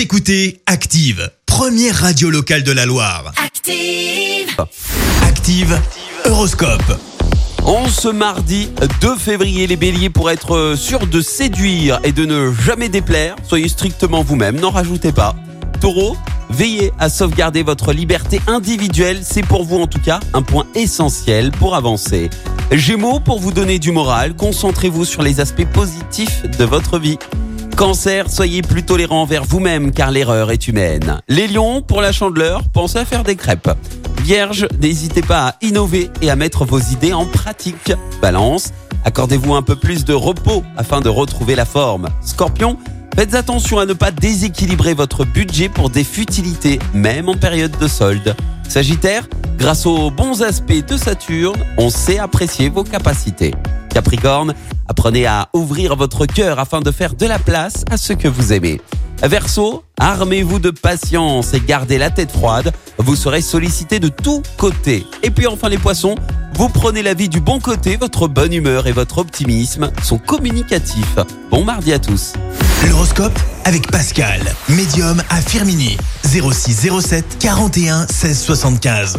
Vous écoutez Active, première radio locale de la Loire. Active. Active, Horoscope. En ce mardi 2 février, les béliers, pour être sûrs de séduire et de ne jamais déplaire, soyez strictement vous-même, n'en rajoutez pas. Taureau, veillez à sauvegarder votre liberté individuelle, c'est pour vous en tout cas un point essentiel pour avancer. Gémeaux, pour vous donner du moral, concentrez-vous sur les aspects positifs de votre vie. Cancer, soyez plus tolérant envers vous-même car l'erreur est humaine. Les lions, pour la chandeleur, pensez à faire des crêpes. Vierge, n'hésitez pas à innover et à mettre vos idées en pratique. Balance, accordez-vous un peu plus de repos afin de retrouver la forme. Scorpion, faites attention à ne pas déséquilibrer votre budget pour des futilités, même en période de solde. Sagittaire, grâce aux bons aspects de Saturne, on sait apprécier vos capacités. Capricorne, apprenez à ouvrir votre cœur afin de faire de la place à ce que vous aimez. Verseau, armez-vous de patience et gardez la tête froide, vous serez sollicité de tous côtés. Et puis enfin les poissons, vous prenez la vie du bon côté, votre bonne humeur et votre optimisme sont communicatifs. Bon mardi à tous. L'horoscope avec Pascal, médium à Firmini. 0607 41 16 75.